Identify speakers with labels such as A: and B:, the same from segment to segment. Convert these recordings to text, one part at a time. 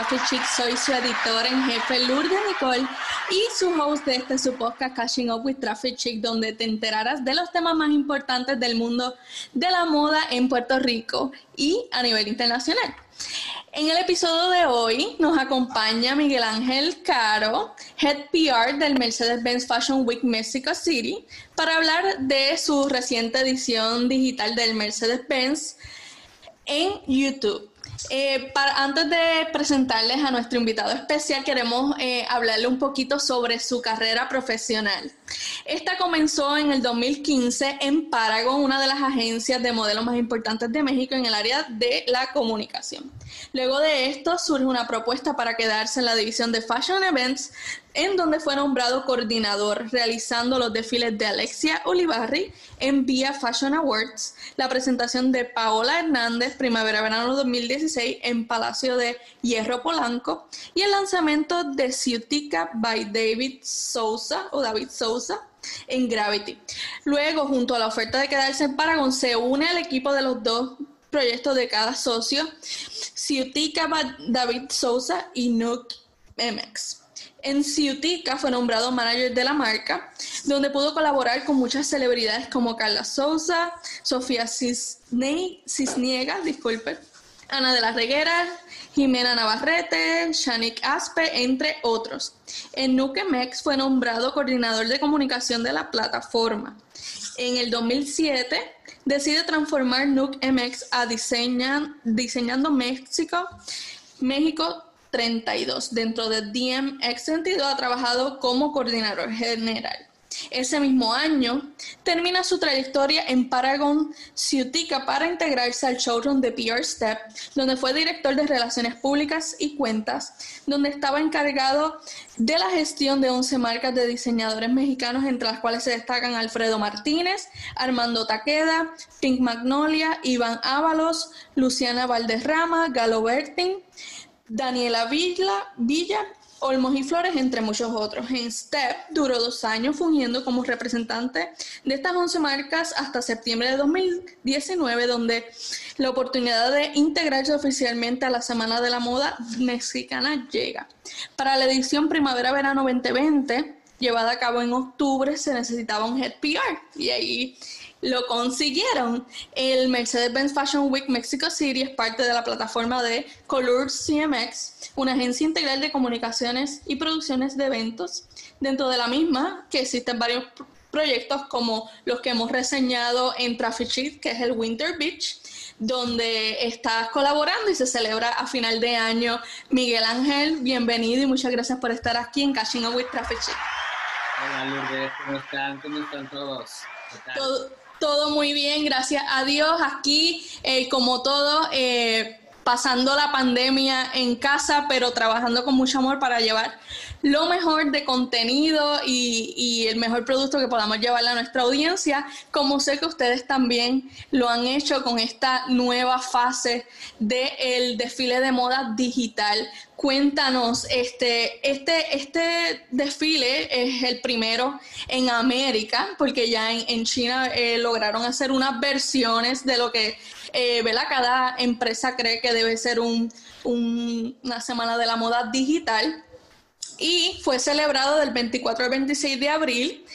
A: Traffic Chic, soy su editora en jefe Lourdes Nicole y su host de este su podcast Catching Up with Traffic Chic, donde te enterarás de los temas más importantes del mundo de la moda en Puerto Rico y a nivel internacional. En el episodio de hoy nos acompaña Miguel Ángel Caro, Head PR del Mercedes-Benz Fashion Week Mexico City, para hablar de su reciente edición digital del Mercedes-Benz en YouTube. Eh, antes de presentarles a nuestro invitado especial, queremos eh, hablarle un poquito sobre su carrera profesional. Esta comenzó en el 2015 en Paragon, una de las agencias de modelos más importantes de México en el área de la comunicación. Luego de esto surge una propuesta para quedarse en la división de Fashion Events, en donde fue nombrado coordinador, realizando los desfiles de Alexia Olivarri en Via Fashion Awards, la presentación de Paola Hernández Primavera-Verano 2016 en Palacio de Hierro Polanco y el lanzamiento de Ciutica by David Sousa o David Sousa en Gravity. Luego, junto a la oferta de quedarse en Paragon, se une al equipo de los dos proyectos de cada socio, Ciutica David Sousa y Nook MX. En Ciutica fue nombrado manager de la marca, donde pudo colaborar con muchas celebridades como Carla Sousa, Sofía Cisniega, disculpe, Ana de la Reguera, Jimena Navarrete, Shanik Aspe, entre otros. En Nukemex fue nombrado coordinador de comunicación de la plataforma. En el 2007 decide transformar Nuke MX a Diseñando México, México 32. Dentro de DMX sentido ha trabajado como coordinador general. Ese mismo año termina su trayectoria en Paragon Ciutica para integrarse al showroom de PR Step, donde fue director de Relaciones Públicas y Cuentas, donde estaba encargado de la gestión de 11 marcas de diseñadores mexicanos, entre las cuales se destacan Alfredo Martínez, Armando Taqueda, Pink Magnolia, Iván Ábalos, Luciana Valderrama, Galo Bertin, Daniela Villa, Villa Olmos y Flores, entre muchos otros. En STEP duró dos años fungiendo como representante de estas 11 marcas hasta septiembre de 2019, donde la oportunidad de integrarse oficialmente a la Semana de la Moda Mexicana llega. Para la edición Primavera-Verano 2020, llevada a cabo en octubre, se necesitaba un Head PR y ahí lo consiguieron. El Mercedes-Benz Fashion Week Mexico City es parte de la plataforma de Color CMX, una agencia integral de comunicaciones y producciones de eventos. Dentro de la misma, que existen varios proyectos como los que hemos reseñado en Traffic Sheet, que es el Winter Beach, donde estás colaborando y se celebra a final de año. Miguel Ángel, bienvenido y muchas gracias por estar aquí en Catching Up with Traffic Sheet.
B: Hola Lourdes, ¿cómo están? ¿Cómo están todos?
A: Todo, todo muy bien, gracias a Dios. Aquí, eh, como todo, eh, pasando la pandemia en casa, pero trabajando con mucho amor para llevar lo mejor de contenido y, el mejor producto que podamos llevarle a nuestra audiencia, como sé que ustedes también lo han hecho con esta nueva fase del desfile de moda digital. Cuéntanos, este, este, este desfile es el primero en América, porque ya en, China eh, lograron hacer unas versiones de lo que eh, cada empresa cree que debe ser un, una semana de la moda digital y fue celebrado del 24 al 26 de abril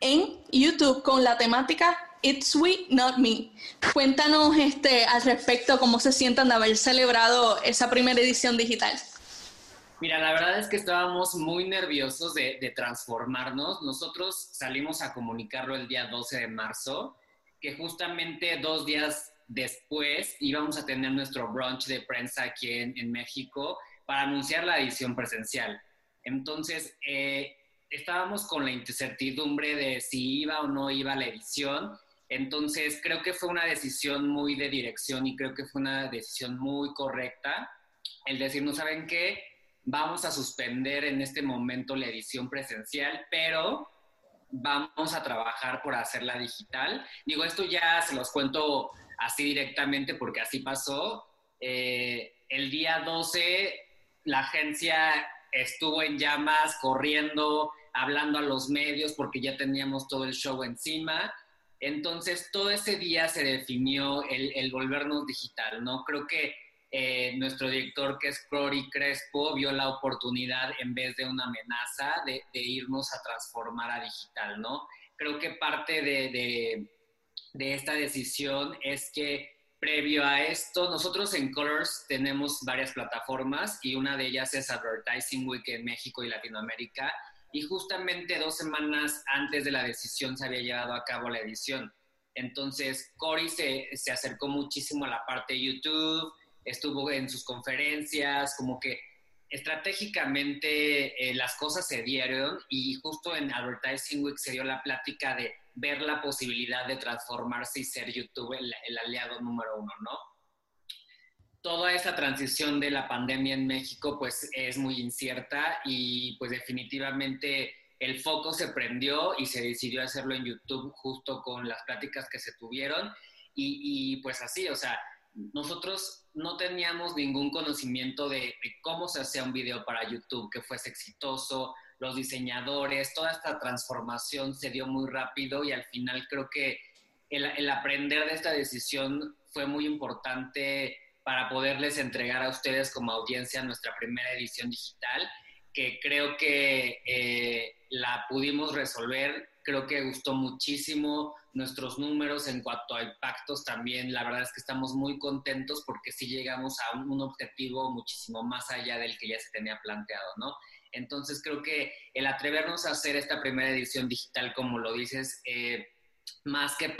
A: en YouTube con la temática It's We, Not Me. Cuéntanos este, al respecto cómo se sientan de haber celebrado esa primera edición digital.
B: Mira, la verdad es que estábamos muy nerviosos de, de, transformarnos. Nosotros salimos a comunicarlo el día 12 de marzo, que justamente dos días después íbamos a tener nuestro brunch de prensa aquí en, en México para anunciar la edición presencial. Entonces, eh, estábamos con la incertidumbre de si iba o no iba la edición. Entonces, creo que fue una decisión muy de dirección y creo que fue una decisión muy correcta el decir, no saben qué, vamos a suspender en este momento la edición presencial, pero vamos a trabajar por hacerla digital. Digo, esto ya se los cuento así directamente porque así pasó. Eh, el día 12, la agencia estuvo en llamas, corriendo, hablando a los medios porque ya teníamos todo el show encima. Entonces, todo ese día se definió el, volvernos digital, ¿no? Creo que eh, nuestro director, que es Cory Crespo, vio la oportunidad en vez de una amenaza de, irnos a transformar a digital, ¿no? Creo que parte de esta decisión es que previo a esto, nosotros en Colors tenemos varias plataformas y una de ellas es Advertising Week en México y Latinoamérica. Y justamente dos semanas antes de la decisión se había llevado a cabo la edición. Entonces, Cory se, se acercó muchísimo a la parte de YouTube, estuvo en sus conferencias, como que estratégicamente eh, las cosas se dieron y justo en Advertising Week se dio la plática de ver la posibilidad de transformarse y ser YouTube el, el aliado número uno, ¿no? Toda esta transición de la pandemia en México pues es muy incierta y pues definitivamente el foco se prendió y se decidió hacerlo en YouTube justo con las pláticas que se tuvieron y, y pues así, o sea, nosotros no teníamos ningún conocimiento de, cómo se hacía un video para YouTube que fuese exitoso, los diseñadores, toda esta transformación se dio muy rápido y al final creo que el, aprender de esta decisión fue muy importante para poderles entregar a ustedes como audiencia nuestra primera edición digital, que creo que eh, la pudimos resolver, creo que gustó muchísimo, nuestros números en cuanto a impactos también, la verdad es que estamos muy contentos porque sí llegamos a un, objetivo muchísimo más allá del que ya se tenía planteado, ¿no? Entonces creo que el atrevernos a hacer esta primera edición digital, como lo dices, eh, más que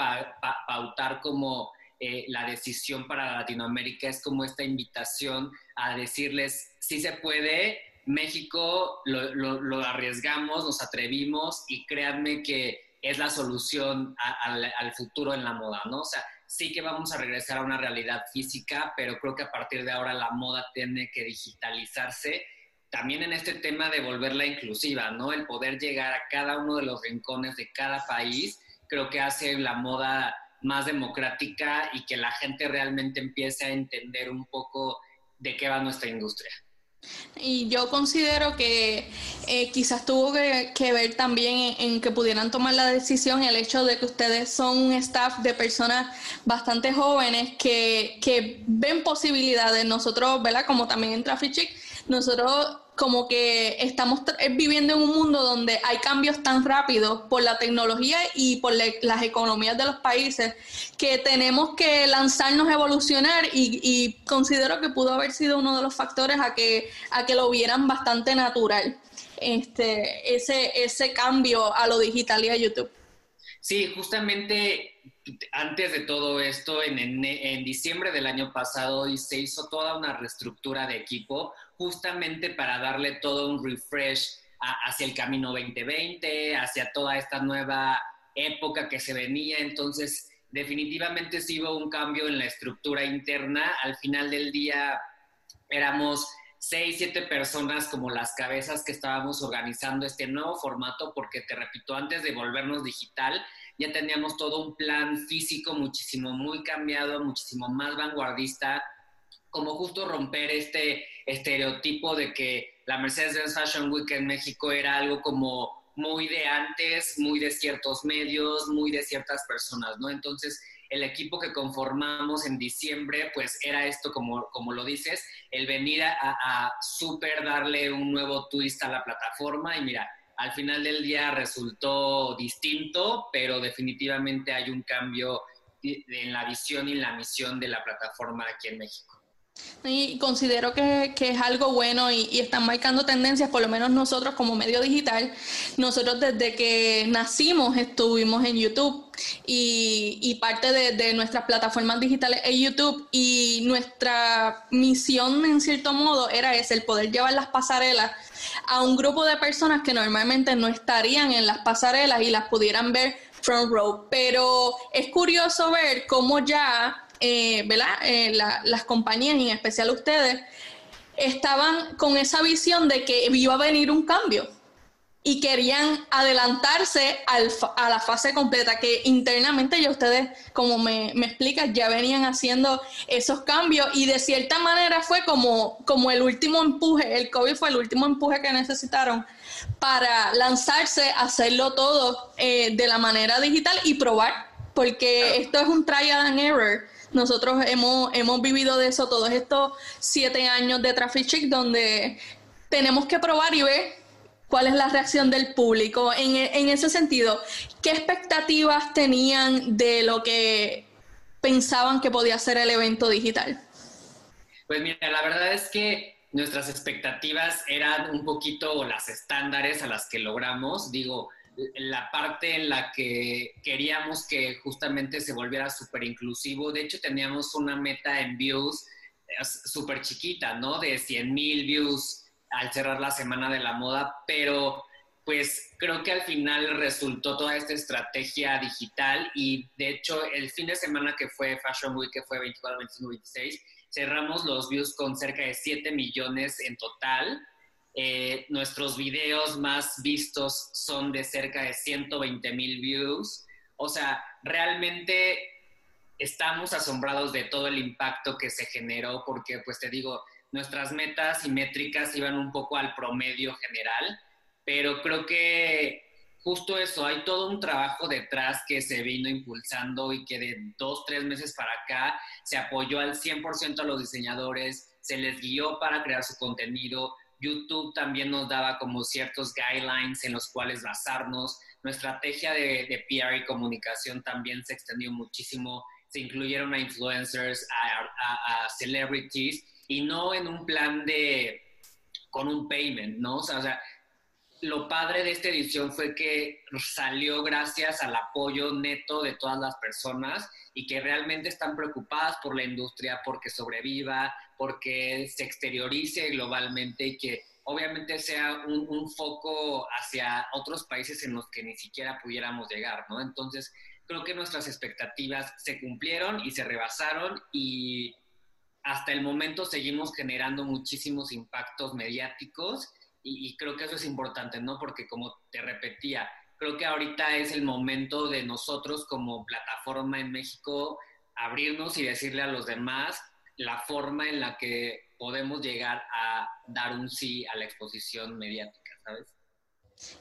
B: pautar como eh, la decisión para Latinoamérica, es como esta invitación a decirles, sí se puede, México lo, lo arriesgamos, nos atrevimos y créanme que es la solución al futuro en la moda, ¿no? O sea, sí que vamos a regresar a una realidad física, pero creo que a partir de ahora la moda tiene que digitalizarse. También en este tema de volverla inclusiva, ¿no? El poder llegar a cada uno de los rincones de cada país, creo que hace la moda más democrática y que la gente realmente empiece a entender un poco de qué va nuestra industria.
A: Y yo considero que eh, quizás tuvo que, ver también en, que pudieran tomar la decisión el hecho de que ustedes son un staff de personas bastante jóvenes que, que ven posibilidades. Nosotros, ¿verdad? Como también en Traffic Chic, nosotros como que estamos eh, viviendo en un mundo donde hay cambios tan rápidos por la tecnología y por las economías de los países que tenemos que lanzarnos a evolucionar y, considero que pudo haber sido uno de los factores a que, a que lo vieran bastante natural, este, ese, ese cambio a lo digital y a YouTube.
B: Sí, justamente antes de todo esto, en, en, diciembre del año pasado, se hizo toda una reestructura de equipo justamente para darle todo un refresh hacia el camino 2020, hacia toda esta nueva época que se venía. Entonces, definitivamente sí hubo un cambio en la estructura interna. Al final del día éramos seis, siete personas como las cabezas que estábamos organizando este nuevo formato, porque te repito, antes de volvernos digital, ya teníamos todo un plan físico muchísimo, muy cambiado, muchísimo más vanguardista, como justo romper este estereotipo de que la Mercedes-Benz Fashion Week en México era algo como muy de antes, muy de ciertos medios, muy de ciertas personas, ¿no? Entonces, el equipo que conformamos en diciembre, pues era esto, como, como lo dices, el venir a, a súper darle un nuevo twist a la plataforma y mira, al final del día resultó distinto, pero definitivamente hay un cambio en la visión y la misión de la plataforma aquí en México.
A: Y considero que, es algo bueno y, están marcando tendencias, por lo menos nosotros como medio digital, nosotros desde que nacimos estuvimos en YouTube y, parte de, nuestras plataformas digitales es YouTube y nuestra misión en cierto modo era ese, el poder llevar las pasarelas a un grupo de personas que normalmente no estarían en las pasarelas y las pudieran ver front row. Pero es curioso ver cómo ya eh, ¿verdad? Eh, las compañías y en especial ustedes estaban con esa visión de que iba a venir un cambio y querían adelantarse a la fase completa, que internamente ya ustedes, como me, me explican, ya venían haciendo esos cambios y de cierta manera fue como, como el último empuje, el COVID fue el último empuje que necesitaron para lanzarse, hacerlo todo eh, de la manera digital y probar, porque esto es un trial and error Nosotros hemos, hemos vivido de eso todos estos siete años de Traffic Chic, donde tenemos que probar y ver cuál es la reacción del público. En, en ese sentido, ¿qué expectativas tenían de lo que pensaban que podía ser el evento digital?
B: Pues mira, la verdad es que nuestras expectativas eran un poquito las estándares a las que logramos. Digo, la parte en la que queríamos que justamente se volviera súper inclusivo. De hecho, teníamos una meta en views eh, súper chiquita, ¿no? De 100 mil views al cerrar la semana de la moda, pero pues creo que al final resultó toda esta estrategia digital y de hecho el fin de semana que fue Fashion Week, que fue 24, 25, 26, cerramos los views con cerca de 7 millones en total eh, nuestros videos más vistos son de cerca de 120 mil views. O sea, realmente estamos asombrados de todo el impacto que se generó porque, pues te digo, nuestras metas y métricas iban un poco al promedio general, pero creo que justo eso, hay todo un trabajo detrás que se vino impulsando y que de dos, tres meses para acá se apoyó al 100% a los diseñadores, se les guió para crear su contenido, YouTube también nos daba como ciertos guidelines en los cuales basarnos. Nuestra estrategia de, PR y comunicación también se extendió muchísimo. Se incluyeron a influencers, a, celebrities y no en un plan de con un payment, ¿no? O sea, lo padre de esta edición fue que salió gracias al apoyo neto de todas las personas y que realmente están preocupadas por la industria, porque sobreviva, porque se exteriorice globalmente y que obviamente sea un, foco hacia otros países en los que ni siquiera pudiéramos llegar, ¿no? Entonces, creo que nuestras expectativas se cumplieron y se rebasaron y hasta el momento seguimos generando muchísimos impactos mediáticos y, y creo que eso es importante, ¿no? Porque como te repetía, creo que ahorita es el momento de nosotros como plataforma en México abrirnos y decirle a los demás la forma en la que podemos llegar a dar un sí a la exposición mediática, ¿sabes?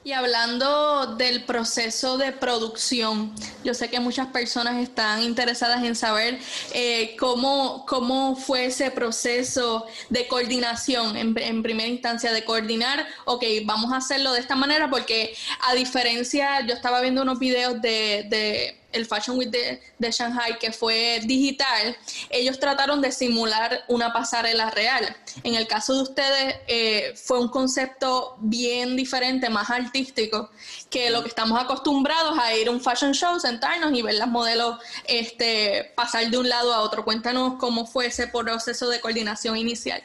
A: Y hablando del proceso de producción, yo sé que muchas personas están interesadas en saber eh, cómo, cómo fue ese proceso de coordinación, en, en, primera instancia, de coordinar, ok, vamos a hacerlo de esta manera, porque a diferencia, yo estaba viendo unos videos de, de el Fashion Week de, Shanghai, que fue digital, ellos trataron de simular una pasarela real. En el caso de ustedes, eh, fue un concepto bien diferente, más artístico, que lo que estamos acostumbrados a ir a un fashion show, sentarnos y ver las modelos este, pasar de un lado a otro. Cuéntanos cómo fue ese proceso de coordinación inicial.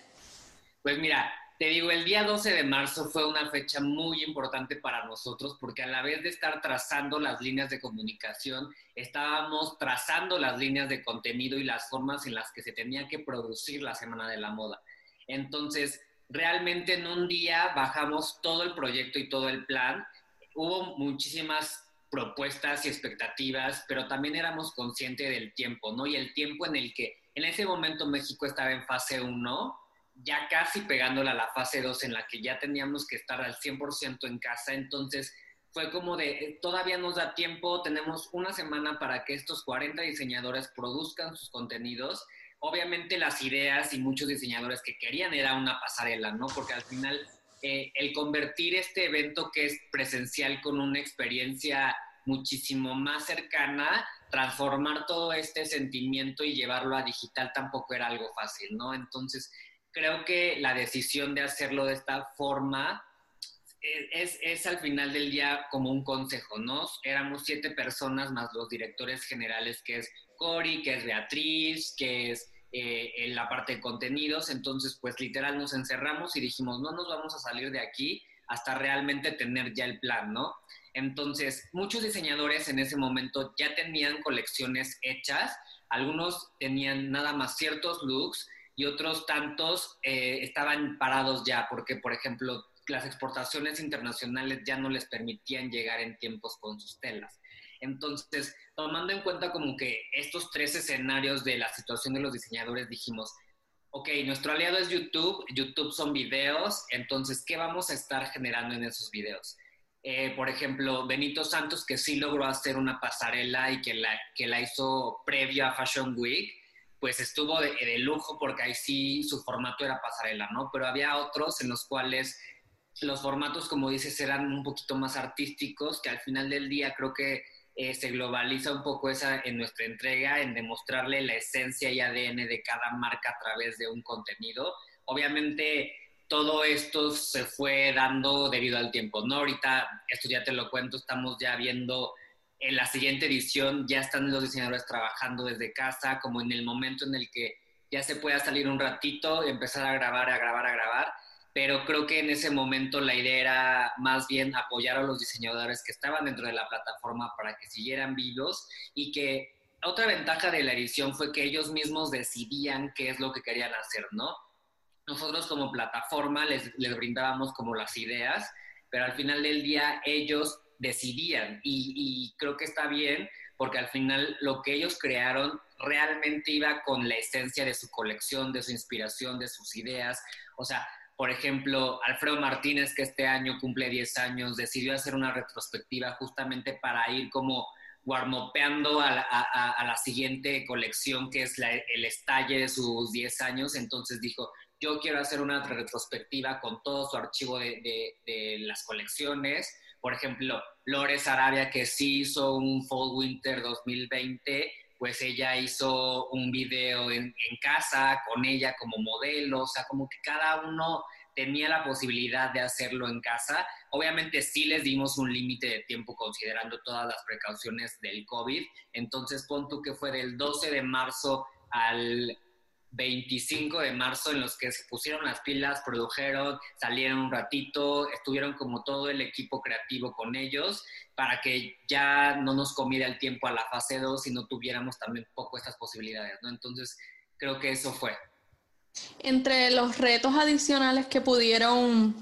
B: Pues mira, te digo, el día 12 de marzo fue una fecha muy importante para nosotros porque a la vez de estar trazando las líneas de comunicación, estábamos trazando las líneas de contenido y las formas en las que se tenía que producir la Semana de la Moda. Entonces, realmente en un día bajamos todo el proyecto y todo el plan. Hubo muchísimas propuestas y expectativas, pero también éramos conscientes del tiempo, ¿no? Y el tiempo en el que en ese momento México estaba en fase 1 ya casi pegándola a la fase 2 en la que ya teníamos que estar al 100% en casa, entonces fue como de, eh, todavía nos da tiempo, tenemos una semana para que estos 40 diseñadores produzcan sus contenidos. Obviamente las ideas y muchos diseñadores que querían era una pasarela, ¿no? Porque al final eh, el convertir este evento que es presencial con una experiencia muchísimo más cercana, transformar todo este sentimiento y llevarlo a digital tampoco era algo fácil, ¿no? Entonces, creo que la decisión de hacerlo de esta forma es, es, al final del día como un consejo, ¿no? Éramos siete personas más los directores generales, que es Cori, que es Beatriz, que es eh, en la parte de contenidos, entonces pues literal nos encerramos y dijimos, no nos vamos a salir de aquí hasta realmente tener ya el plan, ¿no? Entonces, muchos diseñadores en ese momento ya tenían colecciones hechas, algunos tenían nada más ciertos looks, y otros tantos eh, estaban parados ya, porque, por ejemplo, las exportaciones internacionales ya no les permitían llegar en tiempos con sus telas. Entonces, tomando en cuenta como que estos tres escenarios de la situación de los diseñadores, dijimos, ok, nuestro aliado es YouTube, YouTube son videos, entonces, ¿qué vamos a estar generando en esos videos? Eh, por ejemplo, Benito Santos, que sí logró hacer una pasarela y que la, que la hizo previo a Fashion Week, pues estuvo de, de, lujo porque ahí sí su formato era pasarela, ¿no? Pero había otros en los cuales los formatos, como dices, eran un poquito más artísticos, que al final del día creo que eh, se globaliza un poco esa en nuestra entrega, en demostrarle la esencia y ADN de cada marca a través de un contenido. Obviamente todo esto se fue dando debido al tiempo, ¿no? Ahorita, esto ya te lo cuento, estamos ya viendo en la siguiente edición, ya están los diseñadores trabajando desde casa, como en el momento en el que ya se pueda salir un ratito y empezar a grabar, a grabar, a grabar pero creo que en ese momento la idea era más bien apoyar a los diseñadores que estaban dentro de la plataforma para que siguieran vivos y que otra ventaja de la edición fue que ellos mismos decidían qué es lo que querían hacer, ¿no? Nosotros como plataforma les, les brindábamos como las ideas, pero al final del día ellos decidían y, creo que está bien porque al final lo que ellos crearon realmente iba con la esencia de su colección, de su inspiración, de sus ideas. O sea, por ejemplo, Alfredo Martínez, que este año cumple 10 años, decidió hacer una retrospectiva justamente para ir como guarmopeando a, la siguiente colección, que es el estalle de sus 10 años. Entonces dijo, yo quiero hacer una retrospectiva con todo su archivo de las colecciones. Por ejemplo, Lores Arabia, que sí hizo un Fall Winter 2020 pues ella hizo un video en, casa con ella como modelo, o sea, como que cada uno tenía la posibilidad de hacerlo en casa. Obviamente sí les dimos un límite de tiempo considerando todas las precauciones del COVID. Entonces pon tú que fue del 12 de marzo al 25 de marzo en los que se pusieron las pilas, produjeron, salieron un ratito, estuvieron como todo el equipo creativo con ellos para que ya no nos comiera el tiempo a la fase 2 y no tuviéramos también poco estas posibilidades. Entonces, creo que eso fue.
A: Entre los retos adicionales que pudieron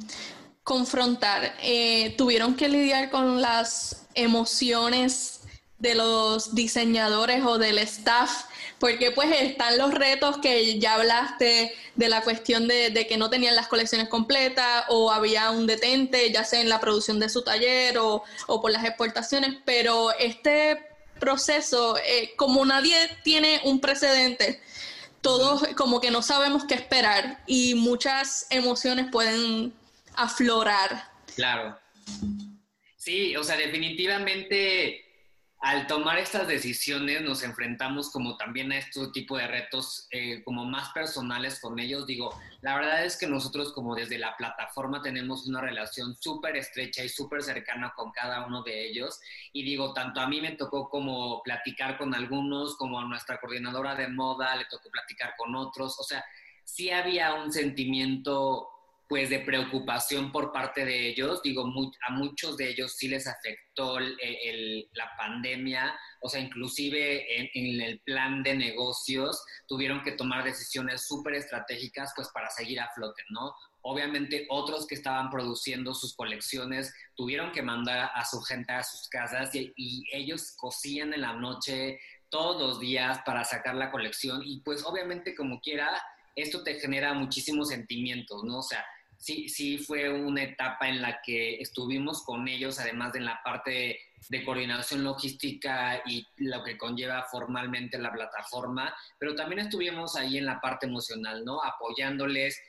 A: confrontar, eh, tuvieron que lidiar con las emociones de los diseñadores o del staff porque pues están los retos que ya hablaste de la cuestión de, que no tenían las colecciones completas o había un detente, ya sea en la producción de su taller o, por las exportaciones, pero este proceso, eh, como nadie tiene un precedente, todos como que no sabemos qué esperar y muchas emociones pueden aflorar.
B: Claro. Sí, o sea, definitivamente al tomar estas decisiones nos enfrentamos como también a este tipo de retos eh, como más personales con ellos. Digo, la verdad es que nosotros como desde la plataforma tenemos una relación súper estrecha y súper cercana con cada uno de ellos. Y digo, tanto a mí me tocó como platicar con algunos, como a nuestra coordinadora de moda le tocó platicar con otros. O sea, sí había un sentimiento pues de preocupación por parte de ellos. Digo, a muchos de ellos sí les afectó la pandemia, o sea, inclusive en, el plan de negocios tuvieron que tomar decisiones súper estratégicas pues para seguir a flote, ¿no? Obviamente otros que estaban produciendo sus colecciones tuvieron que mandar a su gente a sus casas y, y ellos cosían en la noche todos los días para sacar la colección y pues obviamente como quiera esto te genera muchísimos sentimientos, ¿no? O sea, sí, sí fue una etapa en la que estuvimos con ellos, además de en la parte de, coordinación logística y lo que conlleva formalmente la plataforma, pero también estuvimos ahí en la parte emocional, ¿no? Apoyándoles,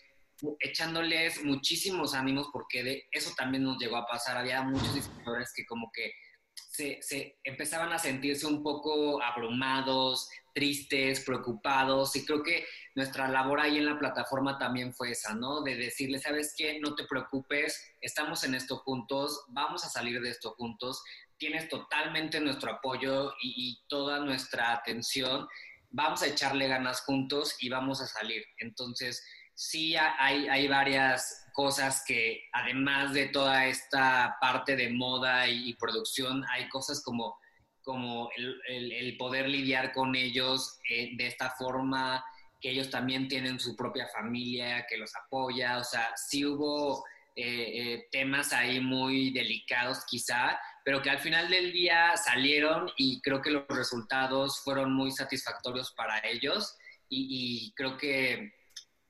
B: echándoles muchísimos ánimos, porque de eso también nos llegó a pasar. Había muchos diseñadores que como que se, empezaban a sentirse un poco abrumados, tristes, preocupados, y creo que nuestra labor ahí en la plataforma también fue esa, ¿no? De decirle, ¿sabes qué? No te preocupes, estamos en esto juntos, vamos a salir de esto juntos, tienes totalmente nuestro apoyo y, toda nuestra atención, vamos a echarle ganas juntos y vamos a salir. Entonces, sí hay varias cosas que, además de toda esta parte de moda y, producción, hay cosas como, como el, poder lidiar con ellos eh, de esta forma, que ellos también tienen su propia familia que los apoya, o sea, sí hubo eh, eh, temas ahí muy delicados quizá, pero que al final del día salieron y creo que los resultados fueron muy satisfactorios para ellos. Y creo que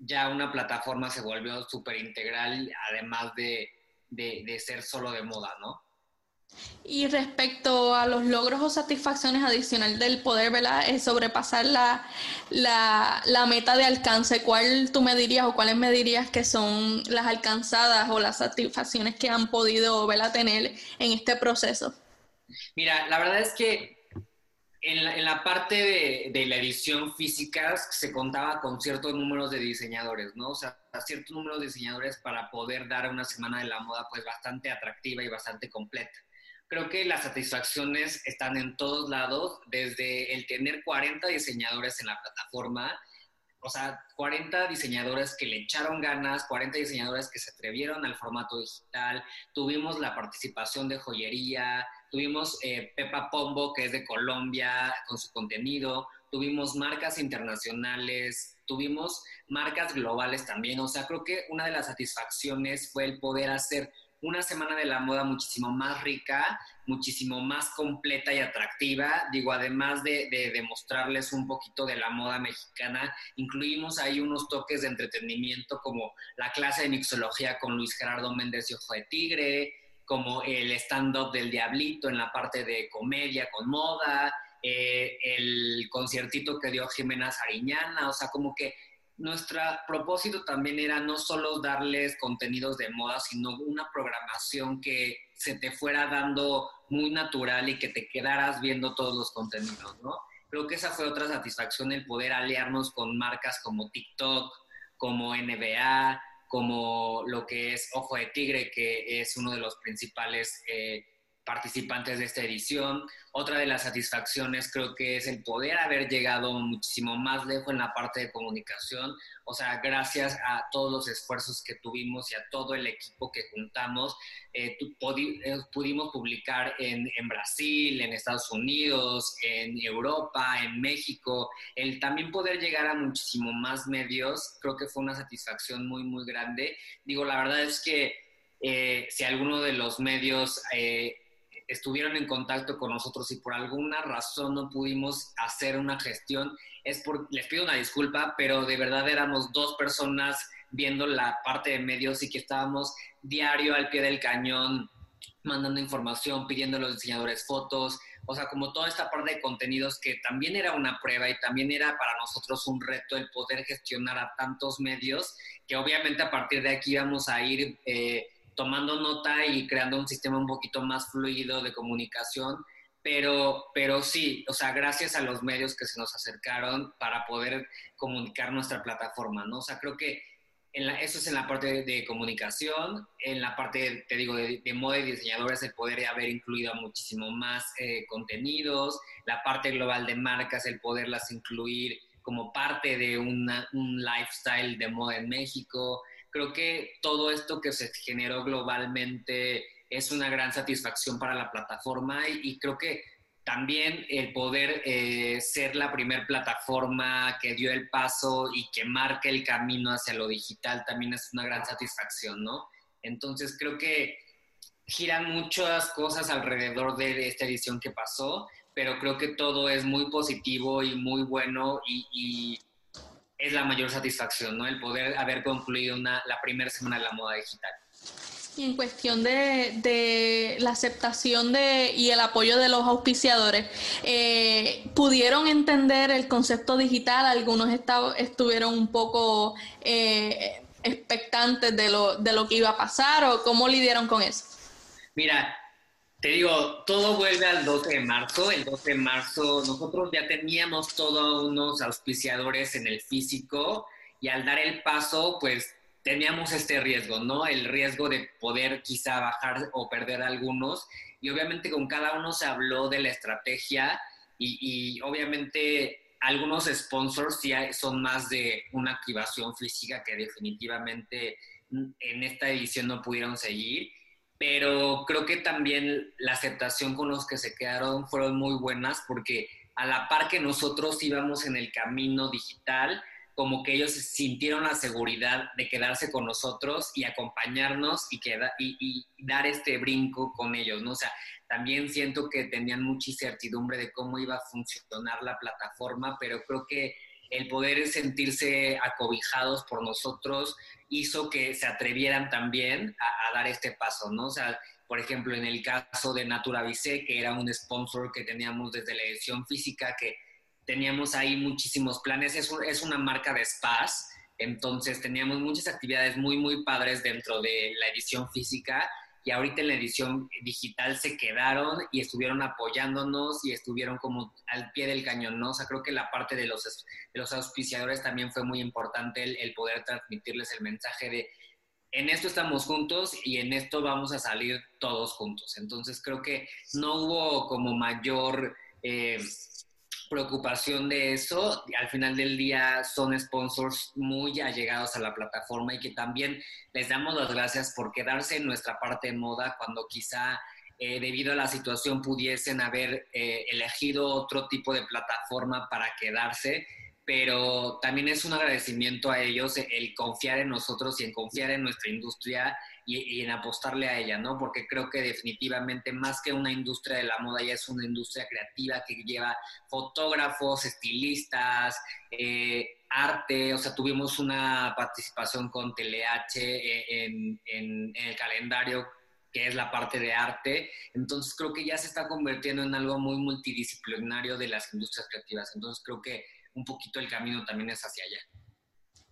B: ya una plataforma se volvió súper integral, además de, ser solo de moda, ¿no?
A: Y respecto a los logros o satisfacciones adicionales del poder ¿verdad? Es sobrepasar la, la, meta de alcance, ¿cuál tú me dirías o cuáles me dirías que son las alcanzadas o las satisfacciones que han podido ¿verdad? tener en este proceso?
B: Mira, la verdad es que en la, parte de, de, la edición física se contaba con ciertos números de diseñadores, ¿no? O sea, ciertos números de diseñadores para poder dar una semana de la moda pues bastante atractiva y bastante completa creo que las satisfacciones están en todos lados, desde el tener 40 diseñadores en la plataforma, o sea, 40 diseñadores que le echaron ganas, 40 diseñadores que se atrevieron al formato digital, tuvimos la participación de joyería, tuvimos eh, Pepa Pombo, que es de Colombia, con su contenido, tuvimos marcas internacionales, tuvimos marcas globales también, o sea, creo que una de las satisfacciones fue el poder hacer una semana de la moda muchísimo más rica, muchísimo más completa y atractiva. Digo, además de, demostrarles un poquito de la moda mexicana, incluimos ahí unos toques de entretenimiento como la clase de mixología con Luis Gerardo Méndez y Ojo de Tigre, como el stand-up del Diablito en la parte de comedia con moda, eh, el conciertito que dio Jimena Sariñana, o sea, como que nuestro propósito también era no solo darles contenidos de moda, sino una programación que se te fuera dando muy natural y que te quedaras viendo todos los contenidos, ¿no? Creo que esa fue otra satisfacción, el poder aliarnos con marcas como TikTok, como NBA, como lo que es Ojo de Tigre, que es uno de los principales eh, participantes de esta edición. Otra de las satisfacciones creo que es el poder haber llegado muchísimo más lejos en la parte de comunicación. O sea, gracias a todos los esfuerzos que tuvimos y a todo el equipo que juntamos, eh, eh, pudimos publicar en, en, Brasil, en Estados Unidos, en Europa, en México. El también poder llegar a muchísimo más medios, creo que fue una satisfacción muy, muy grande. Digo, la verdad es que eh, si alguno de los medios estuvieron en contacto con nosotros y por alguna razón no pudimos hacer una gestión, es por, les pido una disculpa, pero de verdad éramos dos personas viendo la parte de medios y que estábamos diario al pie del cañón, mandando información, pidiendo a los diseñadores fotos, o sea, como toda esta parte de contenidos que también era una prueba y también era para nosotros un reto el poder gestionar a tantos medios, que obviamente a partir de aquí vamos a ir... Eh, tomando nota y creando un sistema un poquito más fluido de comunicación, pero, pero sí, o sea, gracias a los medios que se nos acercaron para poder comunicar nuestra plataforma, ¿no? O sea, creo que en eso es en la parte de, comunicación, en la parte, te digo, de, moda y diseñadores, el poder haber incluido muchísimo más eh, contenidos, la parte global de marcas, el poderlas incluir como parte de un lifestyle de moda en México, creo que todo esto que se generó globalmente es una gran satisfacción para la plataforma y, creo que también el poder eh, ser la primer plataforma que dio el paso y que marca el camino hacia lo digital también es una gran satisfacción, ¿no? Entonces creo que giran muchas cosas alrededor de, esta edición que pasó, pero creo que todo es muy positivo y muy bueno y es la mayor satisfacción, ¿no? El poder haber concluido una, la primera semana de la moda digital.
A: Y en cuestión de, la aceptación de, y el apoyo de los auspiciadores, eh, ¿pudieron entender el concepto digital? Algunos estuvieron un poco eh, expectantes de lo, de lo que iba a pasar o cómo lidiaron con eso.
B: Mira, te digo, todo vuelve al 12 de marzo. El 12 de marzo nosotros ya teníamos todos unos auspiciadores en el físico y al dar el paso, pues teníamos este riesgo, ¿no? El riesgo de poder quizá bajar o perder algunos. Y obviamente con cada uno se habló de la estrategia y, obviamente algunos sponsors ya son más de una activación física que definitivamente en esta edición no pudieron seguir pero creo que también la aceptación con los que se quedaron fueron muy buenas porque a la par que nosotros íbamos en el camino digital, como que ellos sintieron la seguridad de quedarse con nosotros y acompañarnos y, y, dar este brinco con ellos, ¿no? O sea, también siento que tenían mucha incertidumbre de cómo iba a funcionar la plataforma, pero creo que el poder sentirse acobijados por nosotros hizo que se atrevieran también a, dar este paso, ¿no? O sea, por ejemplo, en el caso de Natura Vice, que era un sponsor que teníamos desde la edición física, que teníamos ahí muchísimos planes, es, es una marca de spas, entonces teníamos muchas actividades muy, muy padres dentro de la edición física y ahorita en la edición digital se quedaron y estuvieron apoyándonos y estuvieron como al pie del cañón, ¿no? O sea, creo que la parte de los, los auspiciadores también fue muy importante el, poder transmitirles el mensaje de en esto estamos juntos y en esto vamos a salir todos juntos. Entonces creo que no hubo como mayor... Eh, preocupación de eso. Al final del día son sponsors muy allegados a la plataforma y que también les damos las gracias por quedarse en nuestra parte de moda cuando quizá eh, debido a la situación pudiesen haber eh, elegido otro tipo de plataforma para quedarse pero también es un agradecimiento a ellos el confiar en nosotros y en confiar en nuestra industria y, en apostarle a ella, ¿no? Porque creo que definitivamente más que una industria de la moda ya es una industria creativa que lleva fotógrafos, estilistas, eh, arte, o sea, tuvimos una participación con TeleH eh, en el calendario que es la parte de arte. Entonces creo que ya se está convirtiendo en algo muy multidisciplinario de las industrias creativas. Entonces creo que un poquito el camino también es hacia allá.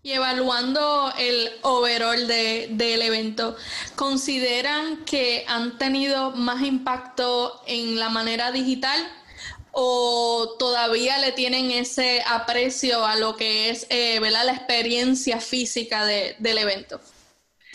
A: Y evaluando el overall de, del evento, ¿consideran que han tenido más impacto en la manera digital o todavía le tienen ese aprecio a lo que es eh, la experiencia física del evento?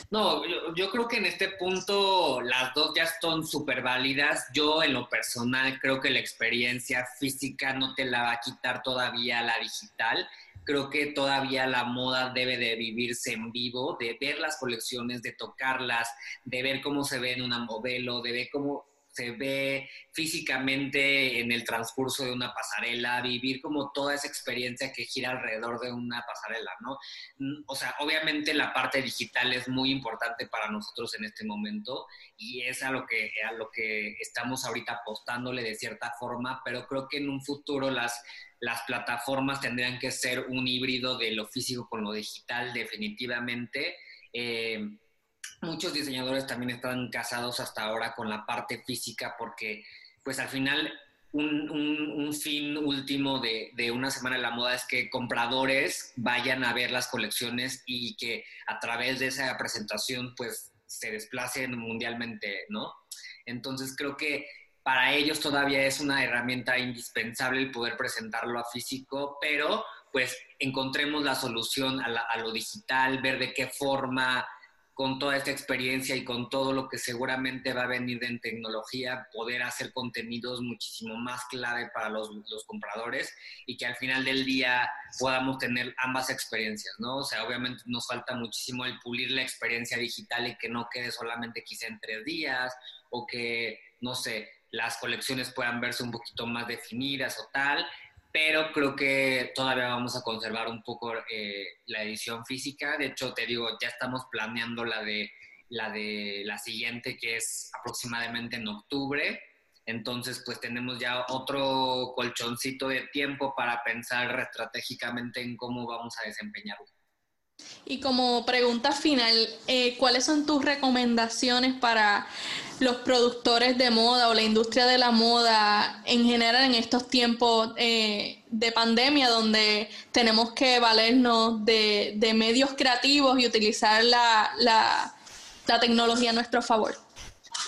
B: No, yo, creo que en este punto las dos ya son súper válidas. Yo en lo personal creo que la experiencia física no te la va a quitar todavía la digital. Creo que todavía la moda debe de vivirse en vivo, de ver las colecciones, de tocarlas, de ver cómo se ve en una modelo, de ver cómo se ve físicamente en el transcurso de una pasarela, vivir como toda esa experiencia que gira alrededor de una pasarela, ¿no? Mm, o sea, obviamente la parte digital es muy importante para nosotros en este momento y es a lo que, a lo que estamos ahorita apostándole de cierta forma, pero creo que en un futuro las, las plataformas tendrían que ser un híbrido de lo físico con lo digital definitivamente. Eh, muchos diseñadores también están casados hasta ahora con la parte física porque pues al final un, fin último de, una semana de la moda es que compradores vayan a ver las colecciones y que a través de esa presentación pues se desplacen mundialmente, ¿no? Entonces creo que para ellos todavía es una herramienta indispensable el poder presentarlo a físico, pero pues encontremos la solución a, a lo digital, ver de qué forma con toda esta experiencia y con todo lo que seguramente va a venir en tecnología, poder hacer contenidos muchísimo más clave para los, compradores y que al final del día podamos tener ambas experiencias, ¿no? O sea, obviamente nos falta muchísimo el pulir la experiencia digital y que no quede solamente quizá en tres días o que, no sé, las colecciones puedan verse un poquito más definidas o tal, pero creo que todavía vamos a conservar un poco eh, la edición física. De hecho, te digo, ya estamos planeando la de la de la siguiente, que es aproximadamente en octubre. Entonces, pues tenemos ya otro colchoncito de tiempo para pensar estratégicamente en cómo vamos a desempeñarlo.
A: Y como pregunta final, eh, ¿cuáles son tus recomendaciones para los productores de moda o la industria de la moda en general en estos tiempos eh, de pandemia donde tenemos que valernos de, medios creativos y utilizar la, la, la tecnología a nuestro favor?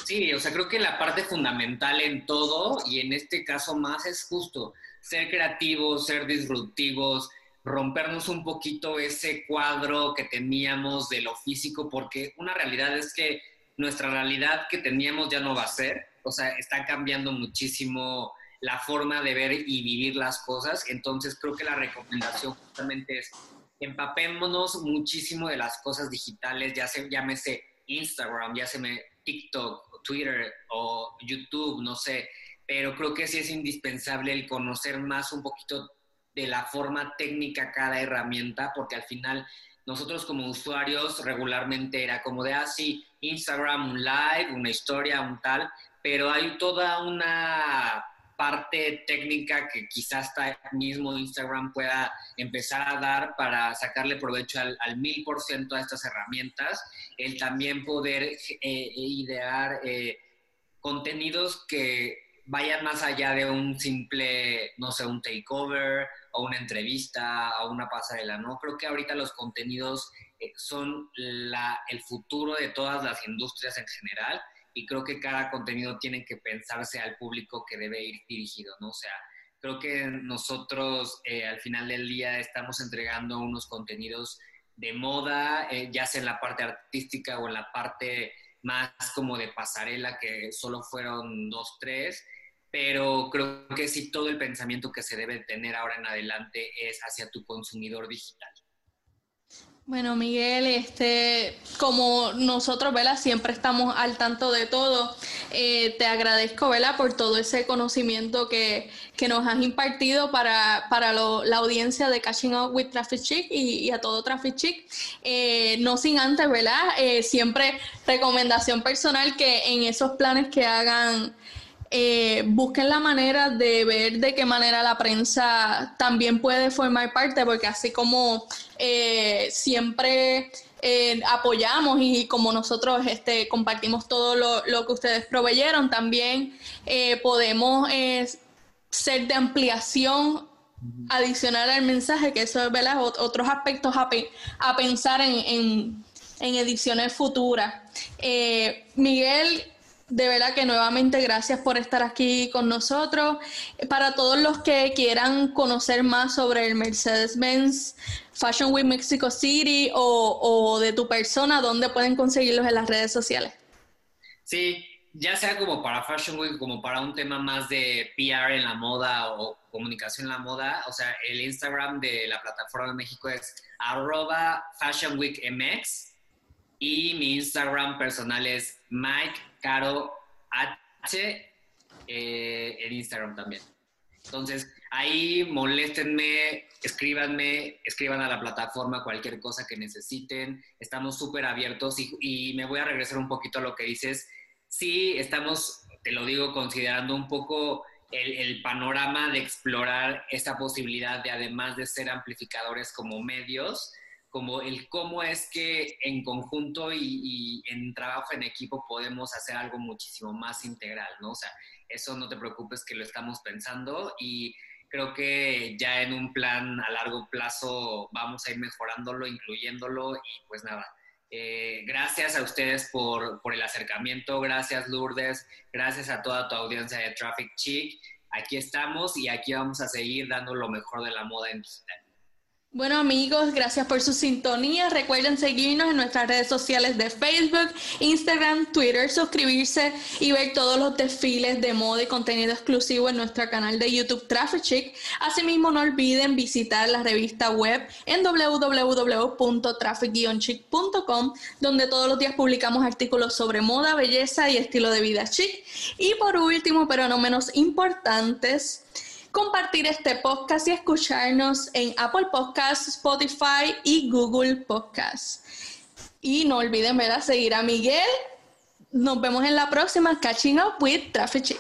B: Sí, o sea, creo que la parte fundamental en todo y en este caso más es justo ser creativos, ser disruptivos, rompernos un poquito ese cuadro que teníamos de lo físico, porque una realidad es que nuestra realidad que teníamos ya no va a ser, o sea, está cambiando muchísimo la forma de ver y vivir las cosas, entonces creo que la recomendación justamente es empapémonos muchísimo de las cosas digitales, ya se llámese Instagram, ya se me TikTok, Twitter o YouTube, no sé, pero creo que sí es indispensable el conocer más un poquito de la forma técnica cada herramienta, porque al final nosotros como usuarios regularmente era como de, así ah, Instagram, un live, una historia, un tal, pero hay toda una parte técnica que quizás hasta mismo Instagram pueda empezar a dar para sacarle provecho al, mil por ciento a estas herramientas, el también poder eh, idear eh, contenidos que vayan más allá de un simple, no sé, un takeover o una entrevista o una pasarela, ¿no? Creo que ahorita los contenidos eh, son el futuro de todas las industrias en general y creo que cada contenido tiene que pensarse al público que debe ir dirigido, ¿no? O sea, creo que nosotros eh, al final del día estamos entregando unos contenidos de moda, eh, ya sea en la parte artística o en la parte más como de pasarela, que solo fueron dos, tres, pero creo que sí todo el pensamiento que se debe tener ahora en adelante es hacia tu consumidor digital.
A: Bueno, Miguel, este, como nosotros, ¿verdad? Siempre estamos al tanto de todo. Eh, te agradezco, ¿verdad? Por todo ese conocimiento que, nos has impartido para, para la audiencia de Catching Up with Traffic Chic y, a todo Traffic Chic. Eh, no sin antes, ¿verdad? Eh, siempre recomendación personal que en esos planes que hagan eh, busquen la manera de ver de qué manera la prensa también puede formar parte, porque así como eh, siempre eh, apoyamos y como nosotros este, compartimos todo lo, que ustedes proveyeron, también podemos ser de ampliación adicional al mensaje, que eso es ¿verdad? otros aspectos a, a pensar en, en, en ediciones futuras. Miguel, de verdad que nuevamente gracias por estar aquí con nosotros. Para todos los que quieran conocer más sobre el Mercedes-Benz Fashion Week Mexico City o, de tu persona, ¿dónde pueden conseguirlos en las redes sociales?
B: Sí, ya sea como para Fashion Week, como para un tema más de PR en la moda o comunicación en la moda, o sea, el Instagram de la plataforma de México es arroba Fashion Week MX y mi Instagram personal es Mike Caro H eh, en Instagram también. Entonces, ahí moléstenme, escríbanme, escriban a la plataforma cualquier cosa que necesiten. Estamos súper abiertos y, me voy a regresar un poquito a lo que dices. Sí, estamos, te lo digo, considerando un poco el, el, panorama de explorar esta posibilidad de, además de ser amplificadores como medios, como el cómo es que en conjunto y, en trabajo en equipo podemos hacer algo muchísimo más integral, ¿no? O sea, eso no te preocupes que lo estamos pensando y creo que ya en un plan a largo plazo vamos a ir mejorándolo, incluyéndolo y pues nada. Eh, gracias a ustedes por, por el acercamiento, gracias Lourdes, gracias a toda tu audiencia de Traffic Chic. Aquí estamos y aquí vamos a seguir dando lo mejor de la moda en digital.
A: Bueno amigos, gracias por su sintonía. Recuerden seguirnos en nuestras redes sociales de Facebook, Instagram, Twitter, suscribirse y ver todos los desfiles de moda y contenido exclusivo en nuestro canal de YouTube Traffic Chic. Asimismo, no olviden visitar la revista web en www.traffic-chic.com, donde todos los días publicamos artículos sobre moda, belleza y estilo de vida chic. Y por último, pero no menos importantes, compartir este podcast y escucharnos en Apple Podcasts, Spotify y Google Podcasts. Y no olviden ver a seguir a Miguel. Nos vemos en la próxima Catching Up with Traffic.